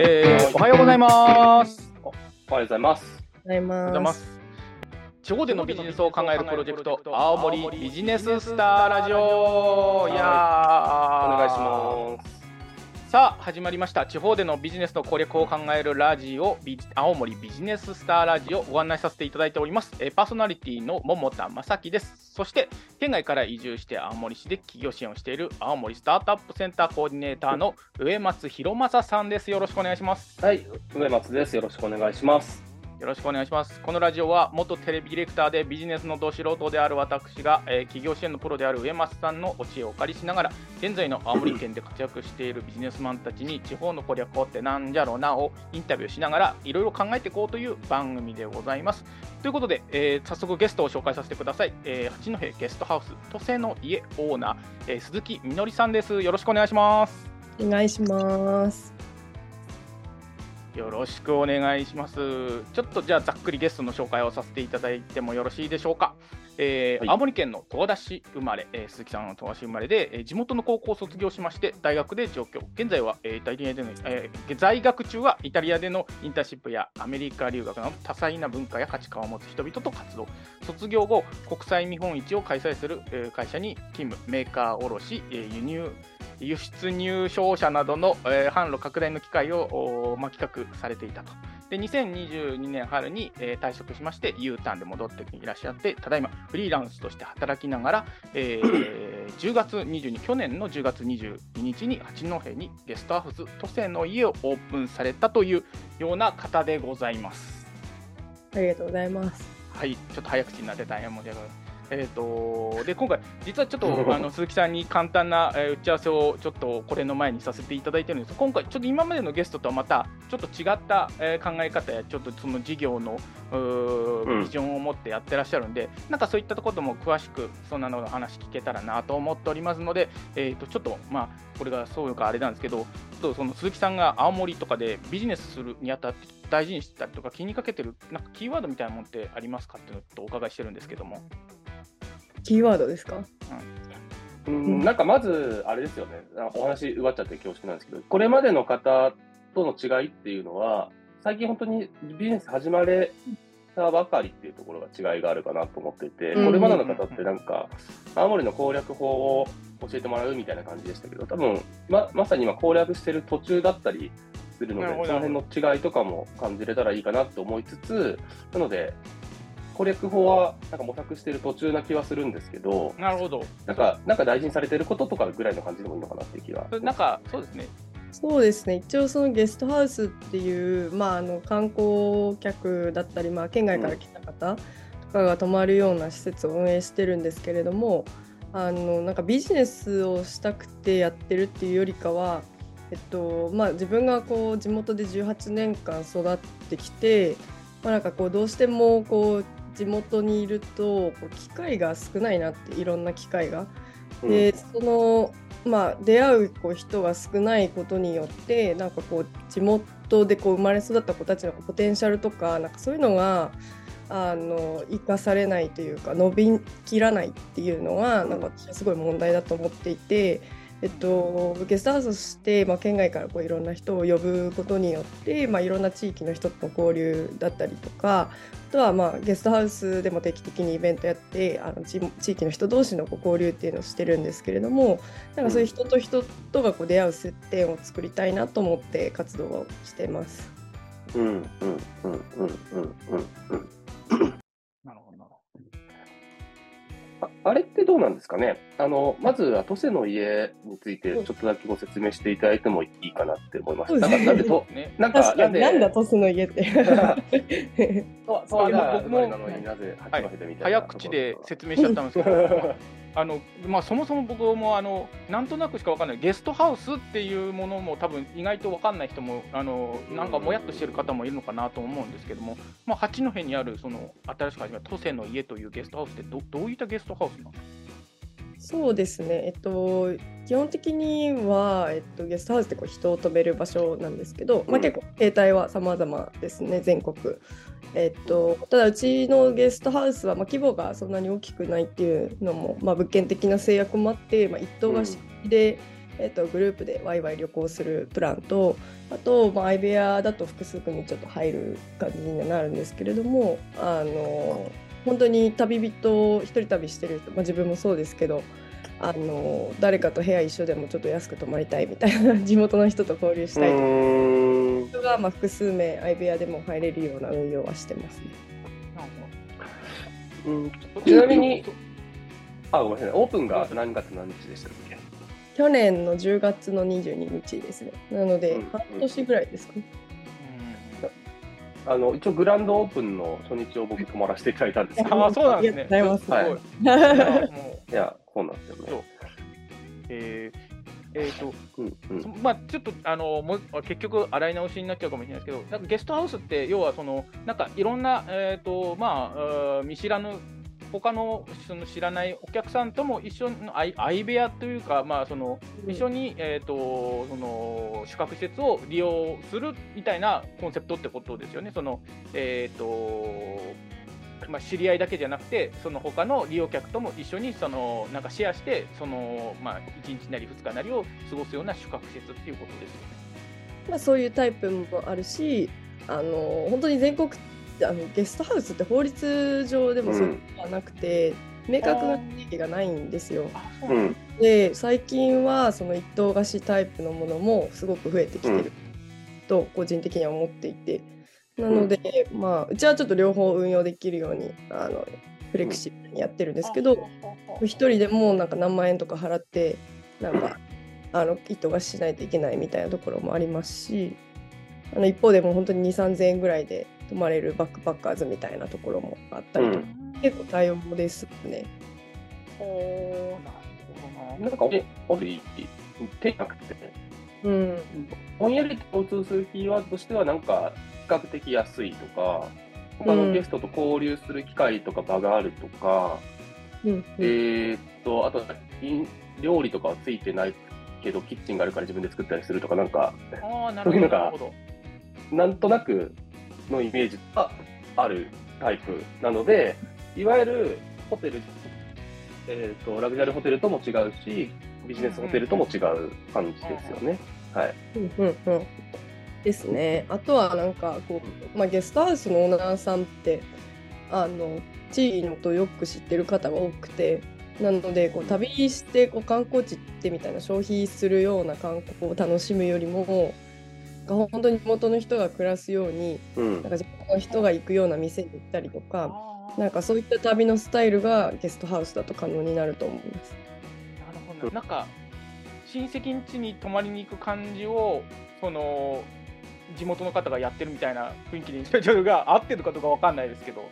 えーおはようございます。おはようございます。ございおはようございま。ますす。地方でのビジネスを考えるプロジェクト、青森ビジネススターラジオ。いやーお願いします。さあ始まりました。地方でのビジネスの攻略を考えるラジオビ青森ビジネススターラジオご案内させていただいております、えパーソナリティの桃田正樹です。そして県外から移住して青森市で企業支援をしている青森スタートアップセンターコーディネーターの上松弘正さんです。よろしくお願いします。はい、上松です。よろしくお願いします。よろしくお願いします。このラジオは元テレビディレクターでビジネスのど素人である私が、えー企業支援のプロである上松さんのお知恵をお借りしながら現在の青森県で活躍しているビジネスマンたちに地方の攻略法ってなんじゃろうなをインタビューしながらいろいろ考えていこうという番組でございます。ということで、えー早速ゲストを紹介させてください。えー八戸ゲストハウス都瀬の家オーナー、えー鈴木みのりさんです。よろしくお願いします。お願いします。よろしくお願いします。ちょっとじゃあざっくりゲストの紹介をさせていただいてもよろしいでしょうか。えーはい青森県の十和田市生まれ、えー鈴木さんの十和田市生まれで、えー地元の高校を卒業しまして大学で上京。現在は、えーイタリアでの、えー在学中はイタリアでのインターンシップやアメリカ留学など多彩な文化や価値観を持つ人々と活動。卒業後、国際見本市を開催する、えー会社に勤務、メーカー卸、えー輸入輸出入商社などの、えー販路拡大の機会を、まあ、企画されていたと。で2022年春に、えー退職しまして U ターンで戻っていらっしゃってただいまフリーランスとして働きながら、えー 10月22去年の10月22日に八戸にゲストハウス都政の家をオープンされたというような方でございます。ありがとうございます。はい、ちょっと早口になって大変申し訳ない。えー、とで今回、実はちょっとあの鈴木さんに簡単な、えー打ち合わせをちょっとこれの前にさせていただいてるんです。今回、ちょっと今までのゲストとはまたちょっと違った、えー考え方や、ちょっとその事業のビジョンを持ってやってらっしゃるんで、なんかそういったところも詳しく、そんなのの話聞けたらなと思っておりますので、えー、とちょっと、まあ、これがそうかあれなんですけど、ちょっとその鈴木さんが青森とかでビジネスするにあたって大事にしてたりとか気にかけてるなんかキーワードみたいなもんってありますかっていうのお伺いしてるんですけども。キーワードですか？うん、なんかまず、あれですよね。あお話奪っちゃって恐縮なんですけど、これまでの方との違いっていうのは、最近本当にビジネス始まれたばかりっていうところが違いがあるかなと思っていて、うんこれまでの方ってなんか、青森の攻略法を教えてもらうみたいな感じでしたけど、多分ままさに今攻略してる途中だったりするのでその辺の違いとかも感じれたらいいかなと思いつつ、なので、攻略法はなんか模索してる途中な気はするんですけど、なるほど。なんか、なんか大事にされてることとかぐらいの感じでもいいのかなっていう気が。なんかそうですね。そうですね。一応そのゲストハウスっていうまああの観光客だったりまあ県外から来た方とかが泊まるような施設を運営してるんですけれども、あのなんかビジネスをしたくてやってるっていうよりかは。えっとまあ、自分がこう地元で18年間育ってきて、まあ、なんかこうどうしてもこう地元にいるとこう機会が少ないなっていろんな機会が。うんでそのまあ出会うこう人が少ないことによってなんかこう地元でこう生まれ育った子たちのポテンシャルとかなんかそういうのがあの生かされないというか伸びきらないっていうのはなんか私はすごい問題だと思っていて。えっと、ゲストハウスとして、まあ、県外からこういろんな人を呼ぶことによって、まあ、いろんな地域の人との交流だったりとかあとはまあゲストハウスでも定期的にイベントやってあの地地域の人同士のこう交流っていうのをしてるんですけれどもなんかそういう人と人とがこう出会う接点を作りたいなと思って活動をしています。うん、うん、うん、うん、うん、うん、うん。ああれってどうなんですかね？あの、まずは、都市の家について、ちょっとだけご説明していただいてもいいかなって思います。なんか、なんでと。なんか、なんで、になんだトスの家って。と、そう、まあ僕も、なのになぜ、八戸でみたいな。早口で説明しちゃったんですけど、あのまあ、そもそも僕もあのなんとなくしか分かんない。ゲストハウスっていうものも多分意外と分かんない人もあのなんかもやっとしてる方もいるのかなと思うんですけども、まあ、八戸にあるその新しく始めた都政の家というゲストハウスってどどういったゲストハウスなんですか？そうですね、えっと、基本的には、えっと、ゲストハウスってこう人を止める場所なんですけど、まあ、うん結構形態は様々ですね全国。えっと、ただうちのゲストハウスは、まあ、規模がそんなに大きくないっていうのも、まあ、物件的な制約もあって、まあ、一棟貸しで、えっと、グループでワイワイ旅行するプランとあと、まあ、相部屋だと複数組ちょっと入る感じになるんですけれどもあの本当に旅人一人旅してる人、まあ、自分もそうですけどあの誰かと部屋一緒でもちょっと安く泊まりたいみたいな 地元の人と交流したいとか人が、まあ、複数名相部屋でも入れるような運用はしてますね。うんちなみに、あ、ごめんなさい、オープンが何月何日でしたっけ？去年の10月の22日ですね。なので、うん半年ぐらいですかね。あの一応グランドオープンの初日を僕泊まらせていただいたんですけど、ああ、そうなんですね。ありがとうございますすごい。いやそうなんですよね。えーえーとうんうんそまあ、ちょっとあのもう結局、洗い直しになっちゃうかもしれないですけど、なんかゲストハウスって、要はそのなんかいろんな、えーとまあ、見知らぬ、他のその知らないお客さんとも一緒の相相部屋というか、まあ、その一緒に、えー、とその宿泊施設を利用するみたいなコンセプトってことですよね。そのえーとまあ、知り合いだけじゃなくて、その他の利用客とも一緒にそのなんかシェアして、そのまあ、1日なり2日なりを過ごすような宿泊施設っていうことですよね。まあ、そういうタイプもあるし、あの本当に全国あのゲストハウスって法律上でもそういうのはなくて、明確な定義がないんですよ。で最近はその一棟貸しタイプのものもすごく増えてきてる。と個人的には思っていて。なので、まあうちはちょっと両方運用できるようにあのフレキシブルにやってるんですけど一人でもなんか何万円とか払ってなんかあの一棟貸ししないといけないみたいなところもありますしあの一方でも本当に2 3 0 0円ぐらいで泊まれるバックパッカーズみたいなところもあったりとか、結構対応ですね。なるほどななんか、おおり、手なくて、うん。ぼんやり共通するキーワードとしては、なんか、比較的安いとか、他のゲストと交流する機会とか場があるとか、うんえーっと、あと、い料理とかはついてないけど、キッチンがあるから自分で作ったりするとか、なんか、ああ、なるほど。そういうのがなるほど。なんとなくのイメージがあるタイプなので、いわゆるホテル、えー、とラグジュアリーホテルとも違うし、ビジネスホテルとも違う感じですよね。はい。うんうんうんですね。あとはなんかこう、まあ、ゲストハウスのオーナーさんってあの地域のことをよく知ってる方が多くてなのでこう旅してこう観光地行ってみたいな消費するような観光を楽しむよりも本当に地元の人が暮らすようにうんなんか地元の人が行くような店に行ったりとかなんかそういった旅のスタイルがゲストハウスだと可能になると思います。なるほど。なんか、親戚ん家に泊まりに行く感じを、その、地元の方がやってるみたいな雰囲気に、ちょっとが合ってるかどうかわかんないですけど。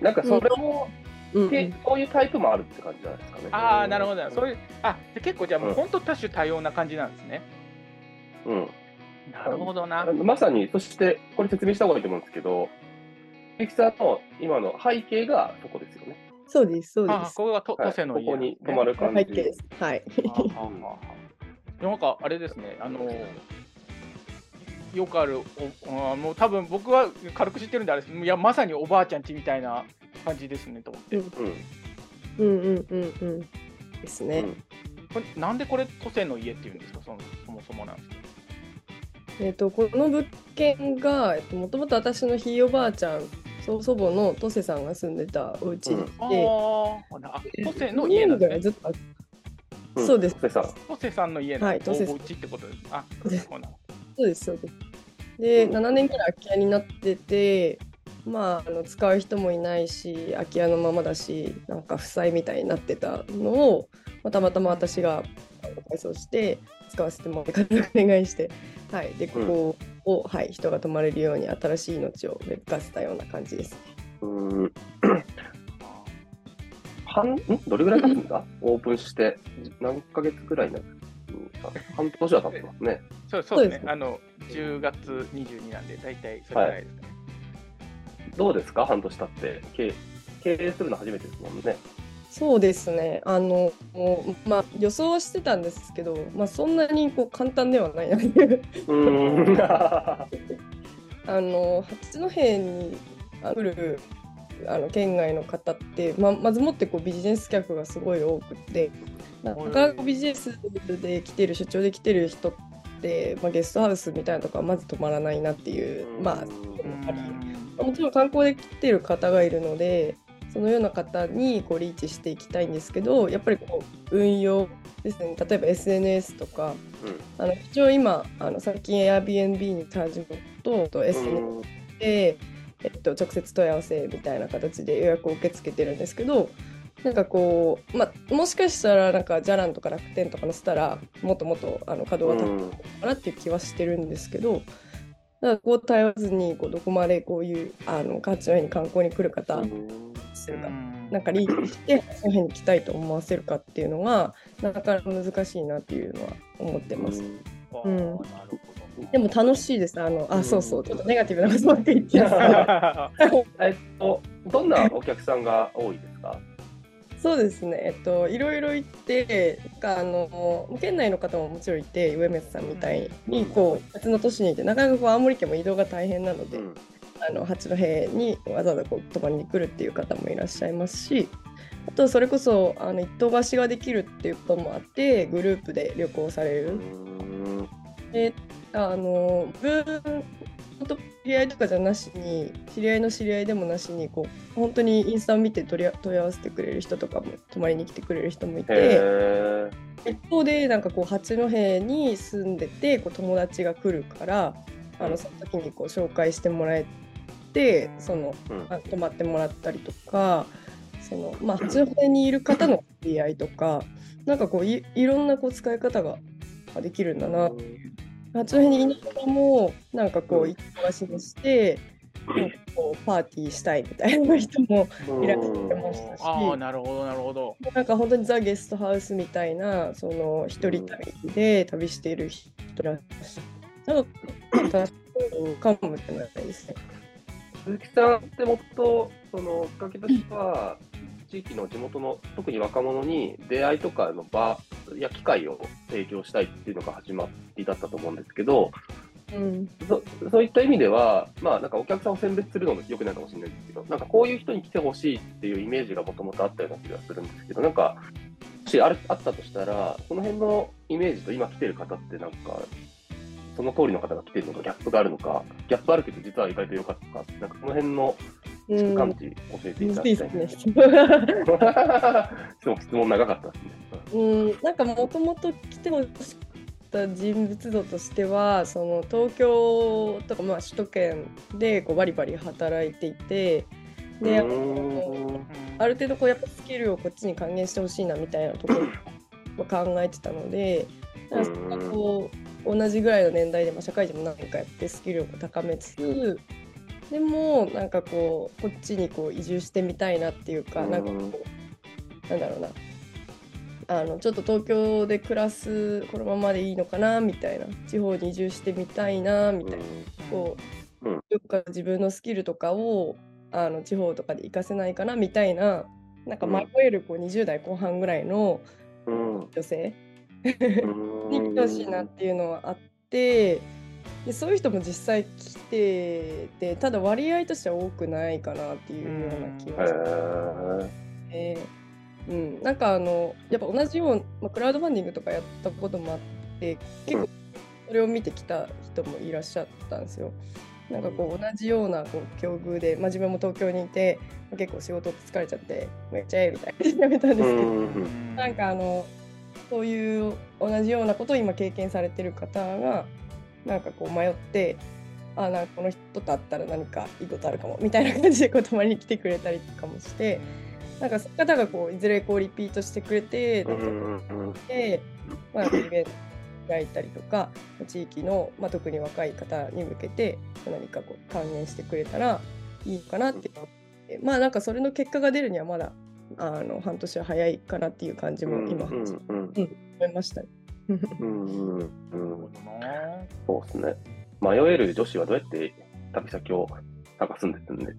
なんかそれも、うんうんけそういうタイプもあるって感じじゃないですかね。ああ、なるほど。そういう、あ、で結構じゃあもううん本当多種多様な感じなんですね。うん。なるほどな。まさに、そして、これ説明した方がいいと思うんですけど、ミキさんの今の背景がそこですよね。そうですそうです。あここがとはい都政の家ここになんですね泊まる感じ。背景です。はい。なんかあれですね、あのよくあるおあもう多分僕は軽く知ってるんであれですいやまさにおばあちゃんちみたいな感じですねと思って、うんうん。うんうんうんうん。ですね。うんこれなんでこれ都政の家っていうんですか？そのそもそもなんですかえっ、とこの物件がえっともともと私のひいおばあちゃん、祖祖母のトセさんが住んでたお家で、あーあ都政の家なんぐですねずっとあうん。そうです。トセさん。の家のおおはい都政家ってことです。あそうですそうです。でうん。7年ぐらい空き家になってて、まああの使う人もいないし、空き家のままだし、なんか負債みたいになってたのを、まあ、たまたま私があの改装して使わせてもらってお願いして、はい、でここを、はい、人が泊まれるように新しい命を芽吹かせたような感じです。うん。半、ん？どれぐらい経つんだ？オープンして、何ヶ月ぐらいにな半年は経ってますね。そうそうですねあの10月22なんで大体それぐらいですかね、どうですか？半年経って。経経営するの初めてですもんね。そうですね。あの、まあ予想はしてたんですけど、まあそんなにこう簡単ではないなという。うん。あの八戸に来るあの県外の方って、ままずもってこうビジネス客がすごい多くってなかなかビジネスで来てる出張で来てる人って、まあ、ゲストハウスみたいなとこはまず泊まらないなっていう、まあもちろん観光で来てる方がいるのでそのような方にこうリーチしていきたいんですけどやっぱりこう運用ですね。例えば SNS とかあの一応今あの最近 Airbnb に始めとと SNS で、えっと、直接問い合わせみたいな形で予約を受け付けてるんですけどなんかこう、まあ、もしかしたらなんかじゃらんとか楽天とか載せたらもっともっとあの稼働が高いのかなっていう気はしてるんですけど。だからこう頼らずにこうどこまでこういうあの八戸に観光に来る方するか、なんかリーチして八戸に来たいと思わせるかっていうのがなかなか難しいなっていうのは思ってます。うん。なるほでも楽しいです。あの、あ、そうそう、ちょっとネガティブなことばっかり言って。えっと、どんなお客さんが多いですか？そうですね。えっと、いろいろ行って、なんかあの、県内の方ももちろんいて、上松さんみたいに、こう、別の都市にいて、なかなかこう青森県も移動が大変なので、うんあの八戸にわざわざこう泊まりに来るっていう方もいらっしゃいますしあとそれこそあの一棟貸しができるっていうこともあってグループで旅行される。であの自分り合いとかじゃなしに知り合いの知り合いでもなしにこう本当にインスタを見て取り問い合わせてくれる人とかも泊まりに来てくれる人もいへてー。一方でなんかこう八戸に住んでてこう友達が来るからあのその時にこう紹介してもらえてその泊まってもらったりとかその、まあ、八戸にいる方の知り合いとかなんかこういいろんなこう使い方があできるんだな八戸にいながらもなんかこううん一棟貸しにしてなんかこうパーティーしたいみたいな人もいらっしゃってましたし。ああ、なるほど、なるほど。なんか本当にザ・ゲストハウスみたいなその一人旅で旅している人らっし。なんか 楽しいかもしれないですね。鈴木さんってもっとそのきっかけとしては地域の地元の特に若者に出会いとかの場や機会を提供したいっていうのが始まりだったと思うんですけどうん、そそういった意味では、まあ、なんかお客さんを選別するのもよくないかもしれないですけどなんかこういう人に来てほしいっていうイメージがもともとあったような気がするんですけどなんかもしあるあったとしたらその辺のイメージと今来てる方ってなんかその通りの方が来てるのかギャップがあるのかギャップあるけど実は意外と良かったのかなんかその辺のうん、感じ教えていただきたいん。すね。質問長かったですね。うん、なんかもともと来てほしかった人物像としてはその東京とかまあ首都圏でこうバリバリ働いていてである程度こうやっぱスキルをこっちに還元してほしいなみたいなところを考えてたので、なんかそこう同じぐらいの年代で、まあ、社会人も何年かやってスキルを高めつつでもなんかこうこっちにこう移住してみたいなっていうか、なんかこうなんだろうな。あのちょっと東京で暮らすこのままでいいのかなみたいな。地方に移住してみたいなみたいな。こう、うん。どっか自分のスキルとかをあの地方とかで活かせないかなみたいな。なんかうん。迷えるこう20代後半ぐらいのうん。女性うん。に来てほしいなっていうのはあってでそういう人も実際来ててただ割合としては多くないかなっていうような気へがしてー。て、うん、なんかあのやっぱ同じような、まあ、クラウドファンディングとかやったこともあって結構それを見てきた人もいらっしゃったんですよ。なんかこう同じようなこう境遇で、まあ、自分も東京にいて、まあ結構仕事疲れちゃってめっちゃええみたいなやめたんですけど、うん。なんかあのそういう同じようなことを今経験されてる方がなんかこう迷ってあなんかこの人と会ったら何かいいことあるかもみたいな感じでこう泊まりに来てくれたりとかもしてなんかそういう方がこういずれこうリピートしてくれてで、まあ、イベント開いたりとか地域の、まあ、特に若い方に向けて何かこう還元してくれたらいいのかなってまあなんかそれの結果が出るにはまだあの半年は早いかなっていう感じも今うん始うんめましたね。うんうんうんなるほどな。そうですね。迷える女子はどうやって旅先を探すんですね。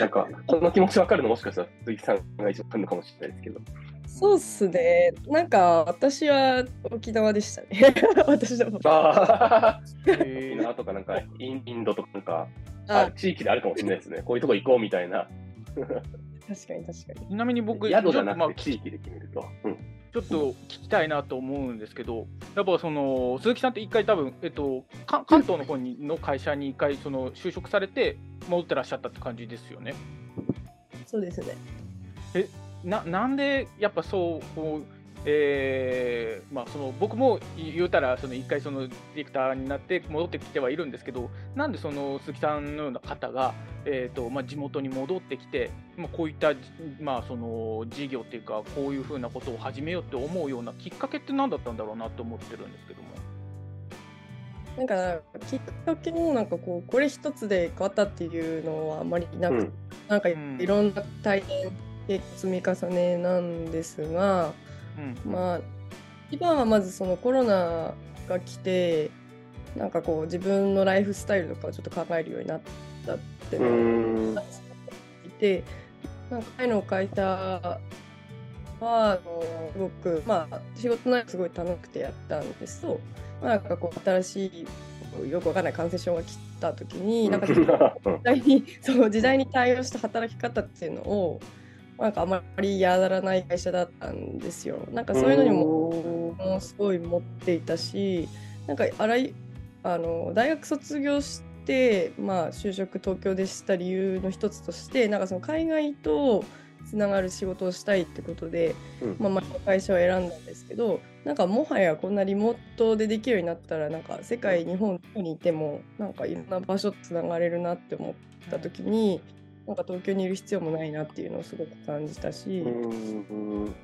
なんか、その気持ち分かるのもしかしたら鈴木さんが一番のかもしれないですけど。そうっすね。なんか私は沖縄でしたね。私のああ、へ沖縄とかなんかインドとかなんか、ああ地域であるかもしれないですね。こういうとこ行こうみたいな。確かに確かに。ちなみに僕、宿じゃなくて地域で決めると。うんちょっと聞きたいなと思うんですけど、やっぱその鈴木さんって一回多分、えっと、か関東の方にの会社に一回その就職されて戻ってらっしゃったって感じですよね？そうですね。ななんでやっぱそうこう、えあ、その僕も言うたらその一回そのディレクターになって戻ってきてはいるんですけどなんでその鈴木さんのような方が、えーとまあ、地元に戻ってきて、まあ、こういった、まあ、その事業っていうかこういうふうなことを始めようって思うようなきっかけって何だったんだろうなと思ってるんですけども。なんかきっかけもなんかこうこれ一つで変わったっていうのはあんまりなく、うん。なんかうん。いろんな体験積み重ねなんですが、うん。まあ一番はまずそのコロナが来てなんかこう自分のライフスタイルとかをちょっと考えるようになったっていううのがん。いてなんか前の会社はあのすごくまあ仕事内容すごい楽しくてやったんですと、まあ、なんかこう新しいよくわかんない感染症が来た時になんか時代に そう時代に対応した働き方っていうのをなんかあまりやらない会社だったんですよ。なんかそういうのにももうすごい持っていたしなんかあらいあの大学卒業して、まあ、就職東京でした理由の一つとしてなんかその海外とつながる仕事をしたいってことで、うんまあ、前の会社を選んだんですけどなんかもはやこんなリモートでできるようになったらなんか世界日本にいてもなんかいろんな場所つながれるなって思った時になんか東京にいる必要もないなっていうのをすごく感じたし。うん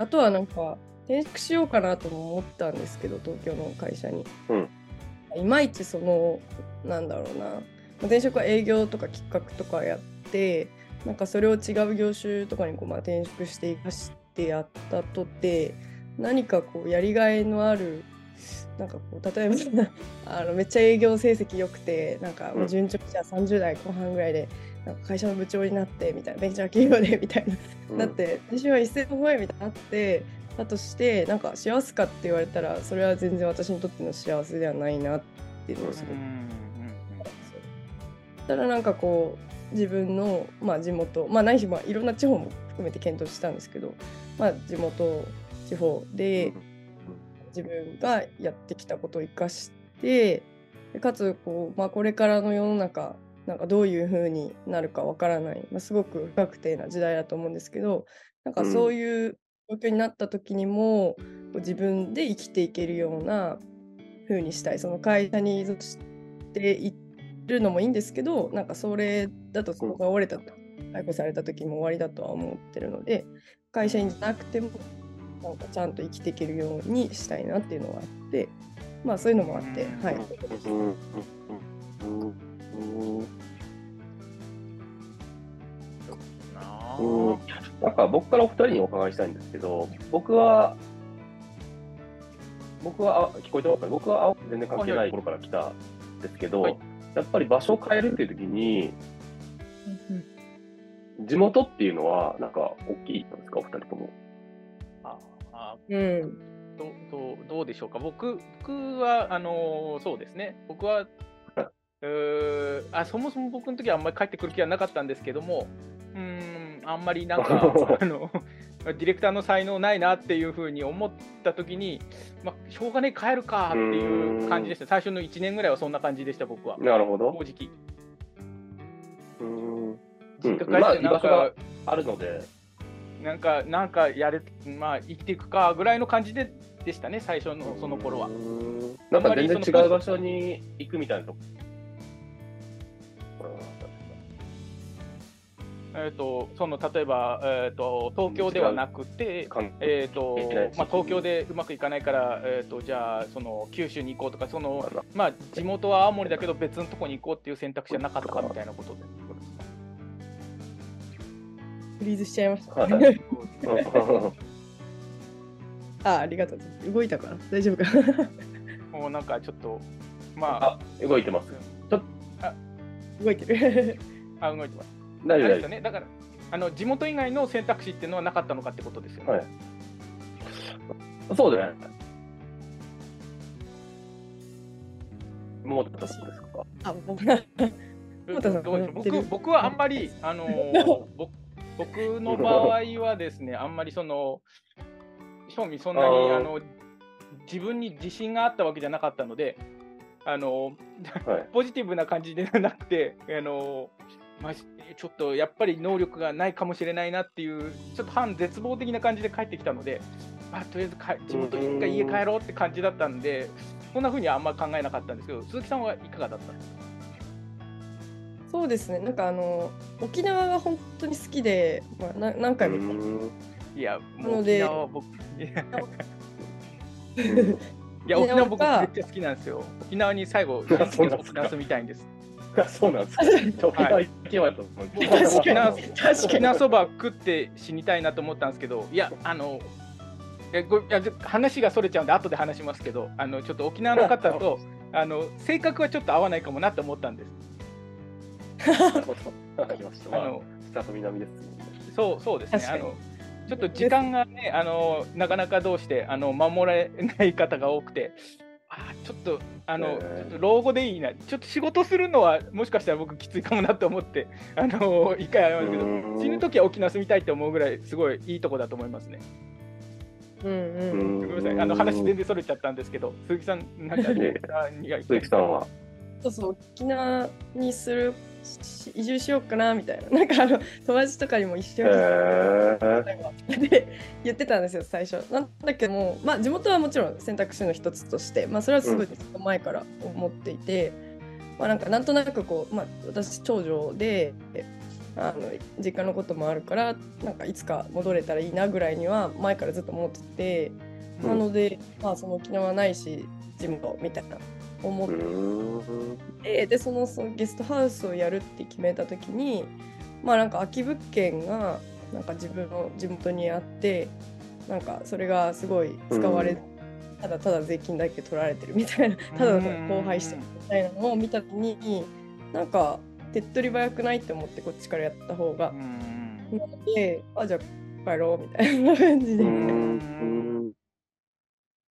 あとはなんか転職しようかなとも思ったんですけど東京の会社に、うん。いまいちそのなんだろうな。まあ転職は営業とか企画とかやってなんかそれを違う業種とかにこうまあ転職して生かしてやったとて何かこうやりがいのあるなんかこう例えば あのめっちゃ営業成績良くてなんか順調じゃあ30代後半ぐらいでなんか会社の部長になってみたいなベンチャー企業でみたいなだって私は一斉の声みたいになってだとしてなんか幸せかって言われたらそれは全然私にとっての幸せではないなっていうのをすごくたらなんかこう自分の、まあ、地元まあないしまあいろんな地方も含めて検討したんですけど、まあ、地元地方で自分がやってきたことを生かしてでかつこう、まあ、これからの世の中なんかどういう風になるかわからない、まあ、すごく不確定な時代だと思うんですけどなんかそういう状況になった時にも、こう自分で生きていけるような風にしたい。その会社に依存しているのもいいんですけどなんかそれだとそこが折れたと解雇された時も終わりだとは思ってるので会社員じゃなくてもなんかちゃんと生きていけるようにしたいなっていうのがあってまあそういうのもあってはい。うん。うんうん。なんか僕からお二人にお伺いしたいんですけど、僕は、僕は、あ聞こえてますか僕は青全然関係ないところから来たんですけど、はい。やっぱり場所を変えるっていう時に、地元っていうのは、なんか大きいんですか、お二人とも。ああうんどどうどうでしょうか？僕僕はあのーそうですね。僕はあそもそも僕の時はあんまり帰ってくる気はなかったんですけどもうーんあんまりなんか あのディレクターの才能ないなっていうふうに思った時に、まあ、しょうがねえ帰るかっていう感じでした。最初の1年ぐらいはそんな感じでした僕は。なるほど。正直。うん。実家帰まあってなん居場所がか、あるので、なんかなんかやれまあ生きていくかぐらいの感じででしたね最初のその頃は。うん。なんか全然違う場所に行くみたいなとえー、とその例えば、えー、と東京ではなくて、関えーとまあ、東京でうまくいかないから、えー、とじゃあその九州に行こうとかその、まあ、地元は青森だけど別のとこに行こうっていう選択肢はなかったかみたいなことで。フリーズしちゃいました。あありがとう。動いたかな？大丈夫かな？もうなんかちょっとまああ、動いてます。動いてる。あ動いてます。大丈夫ですよねだからあの地元以外の選択肢っていうのはなかったのかってことですよね。はい夫。そうだね。もうちょっとそうですか？あ、もう久保田さんどうでしょうやってる僕僕はあんまり、あのー 僕僕の場合はですね、あんまりその、正味そんなにあの自分に自信があったわけじゃなかったので、あのはい。ポジティブな感じではなくて、あのまあ、ちょっとやっぱり能力がないかもしれないなっていう、ちょっと半絶望的な感じで帰ってきたので、まあ、とりあえずか地元に一回家帰ろうって感じだったんで、そんなふうにはあんま考えなかったんですけど、鈴木さんはいかがだったんですか？そうですね。なんかあの沖縄が本当に好きで、まあ、な何回もいや、もう沖なので縄は僕、いや沖縄僕めっちゃ好きなんですよ。沖縄に最後、沖縄住みたいんです。あそうなんですか。沖縄行けばよかった僕確かに沖縄確か沖に縄そば食って死にたいなと思ったんですけど、いや、あの、えごいや話がそれちゃうんで、後で話しますけど、あのちょっと沖縄の方と あの性格はちょっと合わないかもなと思ったんです。なるほど。わかりました。まあ、あの北と南ですね。そうそうですね。あのちょっと時間がね、あのなかなかどうしてあの守れない方が多くて、あーちょっとあの、へー。ちょっと老後でいいな、ちょっと仕事するのはもしかしたら僕きついかもなと思って、あの一回ありますけど、うん。死ぬときは沖縄住みたいって思うぐらいすごいいいとこだと思いますね。うんうん。ごめんなさい、あの話全然それちゃったんですけが、鈴木さんなんか鈴木さんは？そうそう沖縄にするし移住しようかなみたいな。なんかあの友達とかにも一緒へにーで言ってたんですよ最初。なんだけどもまあ地元はもちろん選択肢の一つとしてまあそれはすごいずっと前から思っていて、まあなんかなんとなくこうまあ私長女であの実家のこともあるからなんかいつか戻れたらいいなぐらいには前からずっと思ってて、うん。なのでまあその沖縄ないし地元みたいな思っうー。んででそのそのゲストハウスをやるって決めた時にまあなんか空き物件がなんか自分の地元にあってなんかそれがすごい使われ、うん。ただただ税金だけ取られてるみたいなただただ荒廃してるみたいなのを見た時になんか手っ取り早くないって思ってこっちからやった方がう、ん。なのであじゃあ帰ろうみたいな感じで、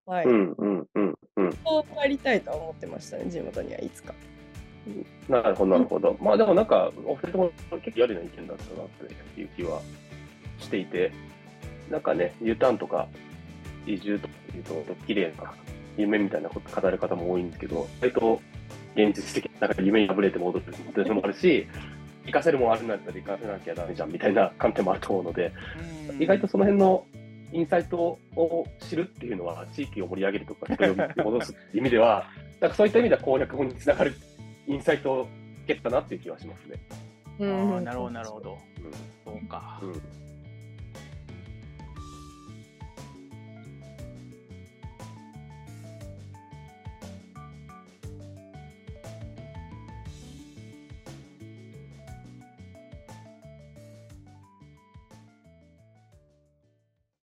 はい、うんうんうんうん帰りたいとは思ってましたね地元にはいつか。なるほど、なるほど。まあでもなんか、お二人とも結構やるな意見だったなっていう気はしていて、なんかね、U ターンとか移住とかいうと、綺麗な夢みたいなこと語る方も多いんですけど、割と現実的な、なんか夢に破れて戻るっていうのもあるし、活かせるもんあるんだったら活かせなきゃダメじゃんみたいな観点もあると思うので、意外とその辺のインサイトを知るっていうのは、地域を盛り上げるとか、人を戻すっていう意味では、なんかそういった意味では攻略法につながるインサイトをゲットなっていう気はしますね。あうんーなるほど、なるほど。うんそうか。うん